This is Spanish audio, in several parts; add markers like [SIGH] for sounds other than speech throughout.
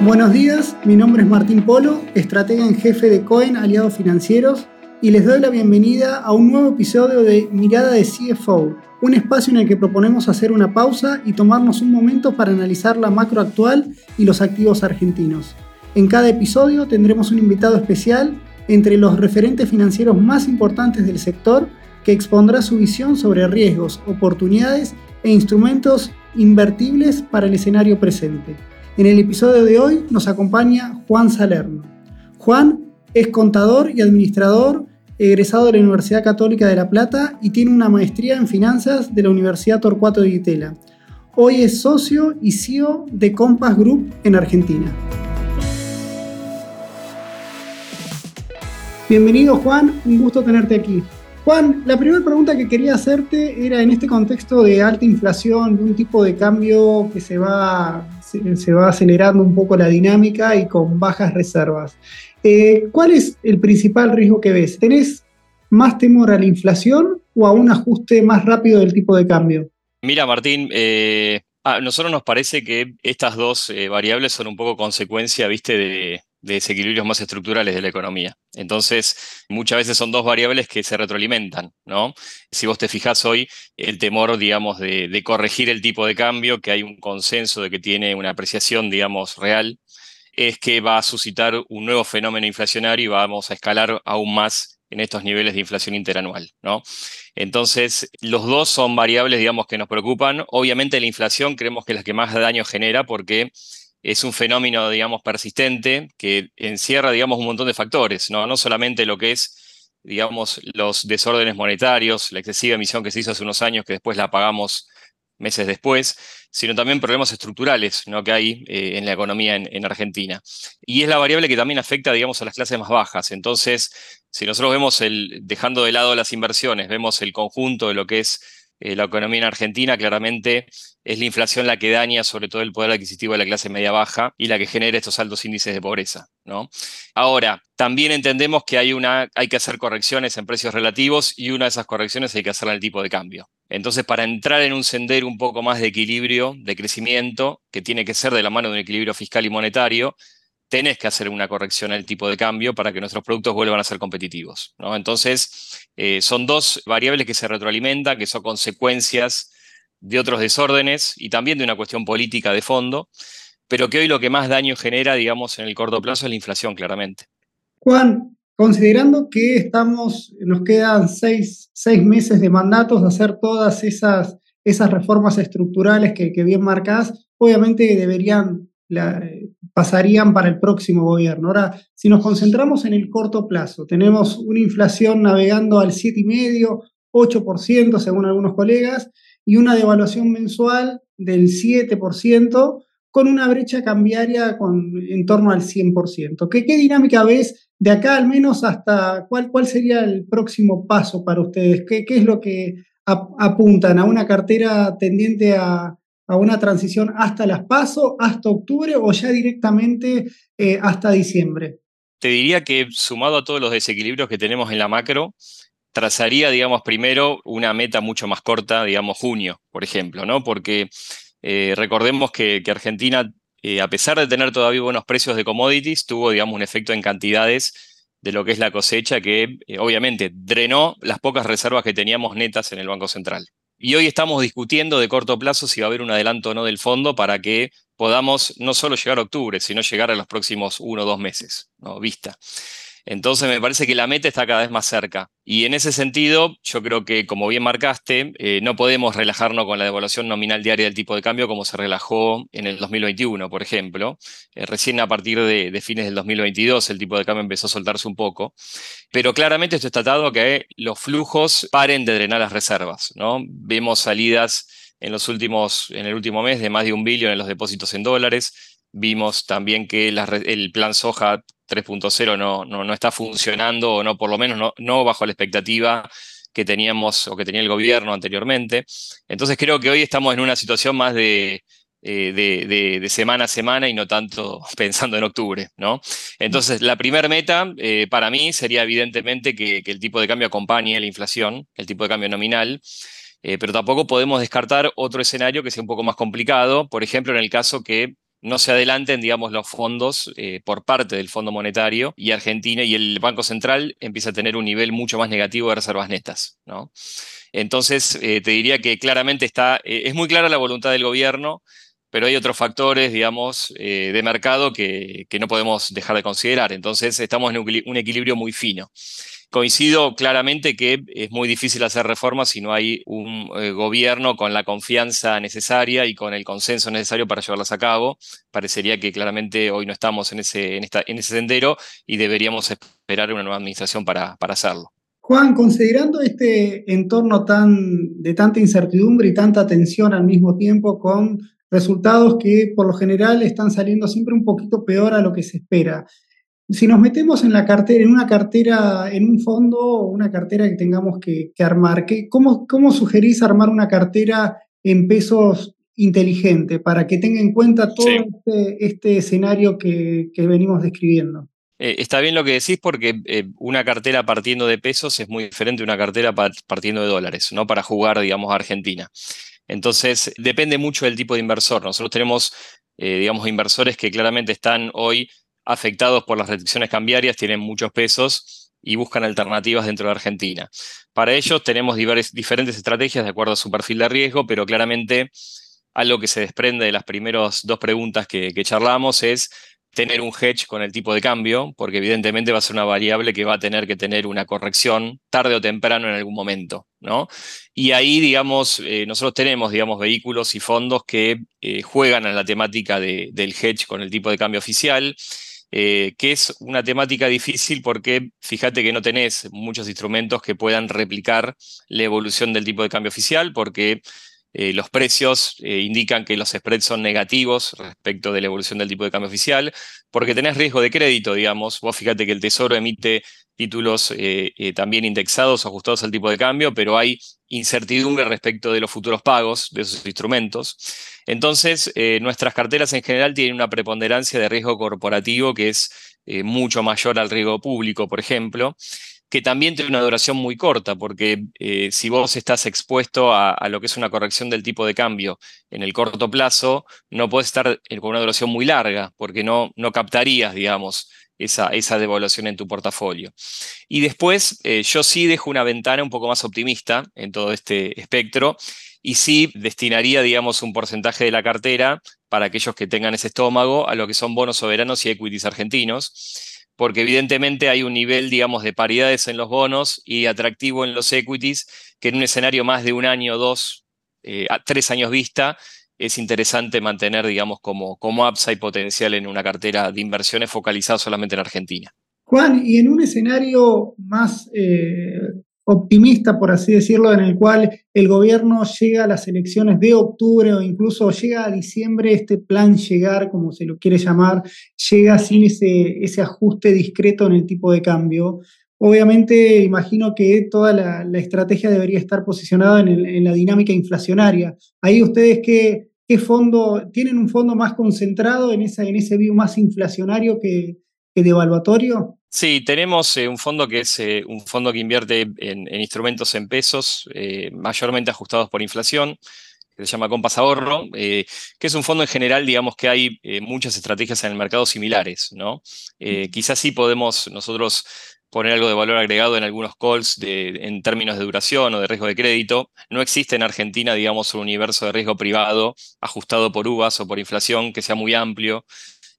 Buenos días, mi nombre es Martín Polo, estratega en jefe de Cohen Aliados Financieros, y les doy la bienvenida a un nuevo episodio de Mirada de CFO, un espacio en el que proponemos hacer una pausa y tomarnos un momento para analizar la macro actual y los activos argentinos. En cada episodio tendremos un invitado especial entre los referentes financieros más importantes del sector que expondrá su visión sobre riesgos, oportunidades e instrumentos invertibles para el escenario presente. En el episodio de hoy nos acompaña Juan Salerno. Juan es contador y administrador egresado de la Universidad Católica de La Plata y tiene una maestría en finanzas de la Universidad Torcuato de Itela. Hoy es socio y CEO de Compass Group en Argentina. Bienvenido Juan, un gusto tenerte aquí. Juan, la primera pregunta que quería hacerte era en este contexto de alta inflación, de un tipo de cambio que se va se, va acelerando un poco la dinámica y con bajas reservas. Eh, ¿Cuál es el principal riesgo que ves? ¿Tenés más temor a la inflación o a un ajuste más rápido del tipo de cambio? Mira, Martín, eh, a nosotros nos parece que estas dos eh, variables son un poco consecuencia, viste, de, desequilibrios más estructurales de la economía. Entonces, muchas veces son dos variables que se retroalimentan, ¿no? Si vos te fijás hoy, el temor, digamos, de, de, corregir el tipo de cambio, que hay un consenso de que tiene una apreciación, digamos, real, es que va a suscitar un nuevo fenómeno inflacionario y vamos a escalar aún más en estos niveles de inflación interanual, ¿no? Entonces, los dos son variables, digamos, que nos preocupan. Obviamente la inflación creemos que es la que más daño genera porque es un fenómeno, digamos, persistente que encierra, digamos, un montón de factores, ¿no? No solamente lo que es, digamos, los desórdenes monetarios, la excesiva emisión que se hizo hace unos años que después la pagamos meses después, sino también problemas estructurales ¿no? que hay eh, en la economía en, Argentina. Y es la variable que también afecta, digamos, a las clases más bajas. Entonces, si nosotros vemos el, dejando de lado las inversiones, vemos el conjunto de lo que es eh, la economía en Argentina, claramente es la inflación la que daña sobre todo el poder adquisitivo de la clase media-baja y la que genera estos altos índices de pobreza. ¿no? Ahora, también entendemos que hay, una, hay que hacer correcciones en precios relativos y una de esas correcciones hay que hacerla en el tipo de cambio. Entonces, para entrar en un sendero un poco más de equilibrio, de crecimiento, que tiene que ser de la mano de un equilibrio fiscal y monetario, tenés que hacer una corrección el tipo de cambio para que nuestros productos vuelvan a ser competitivos. ¿no? Entonces, eh, son dos variables que se retroalimentan, que son consecuencias de otros desórdenes y también de una cuestión política de fondo, pero que hoy lo que más daño genera, digamos, en el corto plazo es la inflación, claramente. Juan, considerando que estamos, nos quedan seis, meses de mandatos de hacer todas esas, esas reformas estructurales que, bien marcás, obviamente deberían, pasarían para el próximo gobierno. Ahora, si nos concentramos en el corto plazo, tenemos una inflación navegando al 7,5%, 8% según algunos colegas, y una devaluación mensual del 7%, con una brecha cambiaria con, en torno al 100%. ¿Qué, ¿Qué, dinámica ves de acá al menos hasta cuál, cuál sería el próximo paso para ustedes? ¿Qué, qué es lo que apuntan a una cartera tendiente a, a, una transición hasta las PASO, hasta octubre o ya directamente eh, hasta diciembre? Te diría que sumado a todos los desequilibrios que tenemos en la macro, trazaría, digamos, primero una meta mucho más corta, digamos, junio, por ejemplo, ¿no? Porque eh, recordemos que, Argentina, eh, a pesar de tener todavía buenos precios de commodities, tuvo, digamos, un efecto en cantidades de lo que es la cosecha que, obviamente, drenó las pocas reservas que teníamos netas en el Banco Central. Y hoy estamos discutiendo de corto plazo si va a haber un adelanto o no del fondo para que podamos no solo llegar a octubre, sino llegar a los próximos uno o dos meses, ¿no? Vista. Entonces me parece que la meta está cada vez más cerca. Y en ese sentido, yo creo que, como bien marcaste, eh, no podemos relajarnos con la devaluación nominal diaria del tipo de cambio como se relajó en el 2021, por ejemplo. Eh, recién a partir de, fines del 2022 el tipo de cambio empezó a soltarse un poco. Pero claramente esto está atado a que los flujos paren de drenar las reservas. ¿no? Vemos salidas en, los últimos, en el último mes de más de un billón en los depósitos en dólares. Vimos también que el plan soja 3.0 no, no, está funcionando, o no, por lo menos no, bajo la expectativa que teníamos o que tenía el gobierno anteriormente. Entonces creo que hoy estamos en una situación más de, eh, de, semana a semana y no tanto [LAUGHS] pensando en octubre, ¿no? Entonces, la primera meta eh, para mí sería evidentemente que, el tipo de cambio acompañe la inflación, el tipo de cambio nominal, eh, pero tampoco podemos descartar otro escenario que sea un poco más complicado, por ejemplo, en el caso que no se adelanten, digamos, los fondos eh, por parte del Fondo Monetario y Argentina y el Banco Central empieza a tener un nivel mucho más negativo de reservas netas, ¿no? Entonces, eh, te diría que claramente está, eh, es muy clara la voluntad del gobierno, pero hay otros factores, digamos, de mercado que, que, no podemos dejar de considerar. Entonces, estamos en un equilibrio muy fino. Coincido claramente que es muy difícil hacer reformas si no hay un eh, gobierno con la confianza necesaria y con el consenso necesario para llevarlas a cabo. Parecería que claramente hoy no estamos en ese, en esta, sendero y deberíamos esperar una nueva administración para, para hacerlo. Juan, considerando este entorno tan, de tanta incertidumbre y tanta tensión al mismo tiempo con resultados que por lo general están saliendo siempre un poquito peor a lo que se espera. Si nos metemos en la cartera, en una cartera, en un fondo o una cartera que tengamos que, armar, ¿cómo, ¿cómo sugerís armar una cartera en pesos inteligente para que tenga en cuenta todo este, este, escenario que, venimos describiendo? Eh, está bien lo que decís porque eh, una cartera partiendo de pesos es muy diferente de una cartera partiendo de dólares, ¿no? Para jugar, digamos, a Argentina. Entonces, depende mucho del tipo de inversor. Nosotros tenemos, eh, digamos, inversores que claramente están hoy afectados por las restricciones cambiarias tienen muchos pesos y buscan alternativas dentro de Argentina. Para ellos tenemos diferentes estrategias de acuerdo a su perfil de riesgo, pero claramente algo que se desprende de las primeras dos preguntas que, charlamos es tener un hedge con el tipo de cambio, porque evidentemente va a ser una variable que va a tener que tener una corrección tarde o temprano en algún momento, ¿no? Y ahí, digamos, eh, nosotros tenemos, digamos, vehículos y fondos que eh, juegan en la temática del hedge con el tipo de cambio oficial eh, que es una temática difícil porque fíjate que no tenés muchos instrumentos que puedan replicar la evolución del tipo de cambio oficial porque eh, los precios eh, indican que los spreads son negativos respecto de la evolución del tipo de cambio oficial, porque tenés riesgo de crédito, digamos. Vos fíjate que el Tesoro emite títulos también indexados, ajustados al tipo de cambio, pero hay incertidumbre respecto de los futuros pagos de esos instrumentos. Entonces, eh, nuestras carteras en general tienen una preponderancia de riesgo corporativo que es eh, mucho mayor al riesgo público, por ejemplo, que también tiene una duración muy corta, porque eh, si vos estás expuesto a, lo que es una corrección del tipo de cambio en el corto plazo, no puedes estar con una duración muy larga, porque no, no captarías, digamos, esa, devaluación en tu portafolio. Y después, yo sí dejo una ventana un poco más optimista en todo este espectro, y sí destinaría, digamos, un porcentaje de la cartera para aquellos que tengan ese estómago a lo que son bonos soberanos y equities argentinos, porque evidentemente hay un nivel, digamos, de paridades en los bonos y atractivo en los equities, que en un escenario más de un año, dos, eh, a tres años vista, es interesante mantener, digamos, como, como upside potencial en una cartera de inversiones focalizada solamente en Argentina. Juan, y en un escenario más eh, optimista, por así decirlo, en el cual el gobierno llega a las elecciones de octubre o incluso llega a diciembre, este plan llegar, como se lo quiere llamar, llega sin ese, ese ajuste discreto en el tipo de cambio. Obviamente, imagino que toda la, estrategia debería estar posicionada en, la dinámica inflacionaria. Ahí ustedes qué, qué fondo, tienen un fondo más concentrado en, esa, en ese view más inflacionario que, que devaluatorio. Sí, tenemos eh, un fondo que es eh, un fondo que invierte en, instrumentos en pesos, eh, mayormente ajustados por inflación, que se llama Compass Ahorro, que es un fondo en general, digamos que hay muchas estrategias en el mercado similares, ¿no? quizás sí podemos nosotros poner algo de valor agregado en algunos calls en términos de duración o de riesgo de crédito. No existe en Argentina, digamos, un universo de riesgo privado ajustado por uvas o por inflación que sea muy amplio.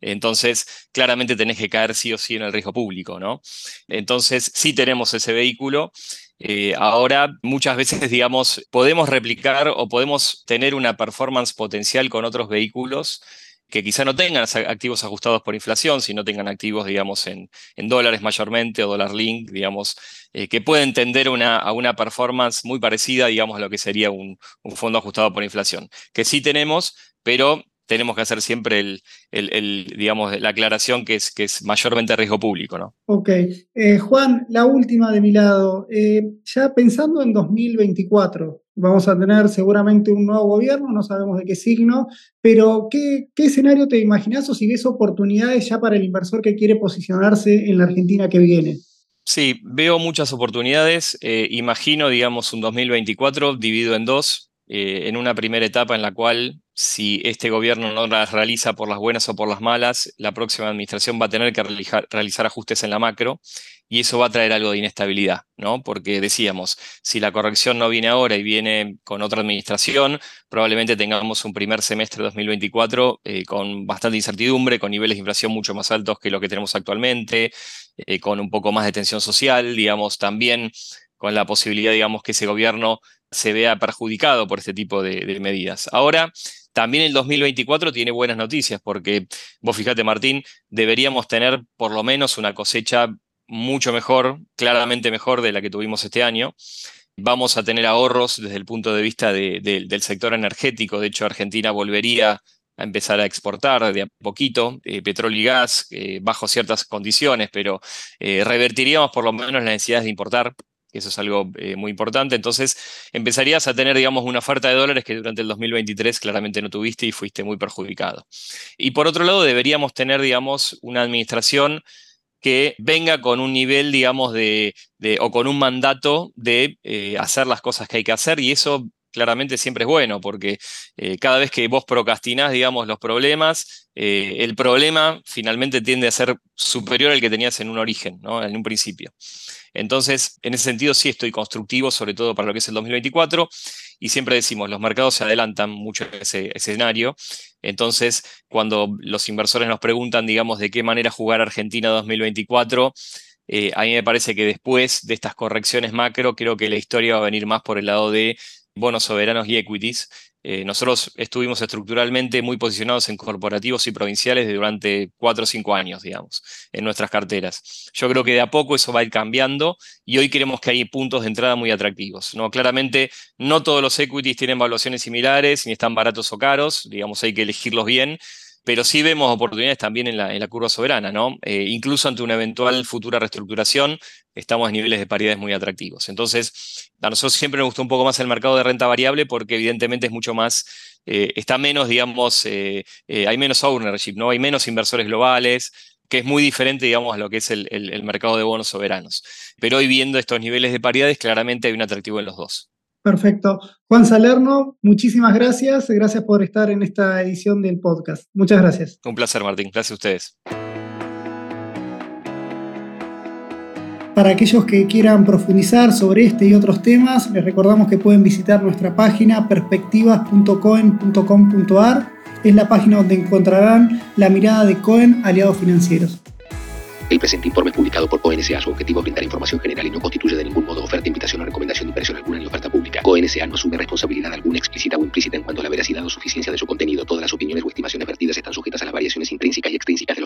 Entonces, claramente tenés que caer sí o sí en el riesgo público, ¿no? Entonces, sí tenemos ese vehículo. Eh, ahora, muchas veces, digamos, podemos replicar o podemos tener una performance potencial con otros vehículos que quizá no tengan activos ajustados por inflación, sino tengan activos, digamos, en, dólares mayormente o dólar link, digamos, eh, que pueden tender una, a una performance muy parecida, digamos, a lo que sería un, un fondo ajustado por inflación, que sí tenemos, pero tenemos que hacer siempre el, digamos, la aclaración que es, que es mayormente riesgo público. ¿no? Ok. Eh, Juan, la última de mi lado. Eh, ya pensando en 2024, vamos a tener seguramente un nuevo gobierno, no sabemos de qué signo, pero ¿qué, qué escenario te imaginas o si ves oportunidades ya para el inversor que quiere posicionarse en la Argentina que viene? Sí, veo muchas oportunidades. Eh, imagino, digamos, un 2024 dividido en dos. en una primera etapa en la cual si este gobierno no las realiza por las buenas o por las malas, la próxima administración va a tener que realizar, ajustes en la macro y eso va a traer algo de inestabilidad, ¿no? Porque decíamos, si la corrección no viene ahora y viene con otra administración, probablemente tengamos un primer semestre de 2024 eh, con bastante incertidumbre, con niveles de inflación mucho más altos que lo que tenemos actualmente, eh, con un poco más de tensión social, digamos, también con la posibilidad, digamos, que ese gobierno se vea perjudicado por este tipo de medidas. Ahora, también el 2024 tiene buenas noticias, porque vos fíjate, Martín, deberíamos tener por lo menos una cosecha mucho mejor, claramente mejor de la que tuvimos este año. Vamos a tener ahorros desde el punto de vista del sector energético. De hecho, Argentina volvería a empezar a exportar de a poquito eh, petróleo y gas eh, bajo ciertas condiciones, pero eh, revertiríamos por lo menos la necesidad de importar eso es algo eh, muy importante. Entonces, empezarías a tener, digamos, una oferta de dólares que durante el 2023 claramente no tuviste y fuiste muy perjudicado. Y por otro lado, deberíamos tener, digamos, una administración que venga con un nivel, digamos, de, o con un mandato de eh, hacer las cosas que hay que hacer y eso claramente siempre es bueno, porque eh, cada vez que vos procrastinás, digamos, los problemas, el problema finalmente tiende a ser superior al que tenías en un origen, en un principio. Entonces, en ese sentido sí estoy constructivo, sobre todo para lo que es el 2024, y siempre decimos, los mercados se adelantan mucho a ese, escenario. Entonces, cuando los inversores nos preguntan, digamos, de qué manera jugar Argentina 2024, eh, a mí me parece que después de estas correcciones macro, creo que la historia va a venir más por el lado de bonos soberanos y equities, eh, nosotros estuvimos estructuralmente muy posicionados en corporativos y provinciales durante cuatro o cinco años, digamos, en nuestras carteras. Yo creo que de a poco eso va a ir cambiando y hoy creemos que hay puntos de entrada muy atractivos. ¿no? Claramente, no todos los equities tienen valuaciones similares, ni están baratos o caros, digamos, hay que elegirlos bien, pero sí vemos oportunidades también en la, curva soberana, ¿no? Eh, incluso ante una eventual futura reestructuración, estamos en niveles de paridades muy atractivos. Entonces, a nosotros siempre nos gustó un poco más el mercado de renta variable porque evidentemente es mucho más, eh, está menos, digamos, eh, hay menos ownership, ¿no? Hay menos inversores globales, que es muy diferente, digamos, a lo que es el, el mercado de bonos soberanos. Pero hoy viendo estos niveles de paridades, claramente hay un atractivo en los dos. Perfecto. Juan Salerno, muchísimas gracias. Gracias por estar en esta edición del podcast. Muchas gracias. Un placer, Martín. Gracias a ustedes. Para aquellos que quieran profundizar sobre este y otros temas, les recordamos que pueden visitar nuestra página perspectivas.coen.com.ar. Es la página donde encontrarán la mirada de Cohen Aliados Financieros. El presente informe publicado por CONSA su objetivo brindar información general y no constituye de ningún modo oferta, invitación o recomendación de inversión alguna ni oferta pública. CONSA no asume responsabilidad alguna explícita o implícita en cuanto a la veracidad o suficiencia de su contenido. Todas las opiniones o estimaciones vertidas están sujetas a las variaciones intrínsecas y extrínsecas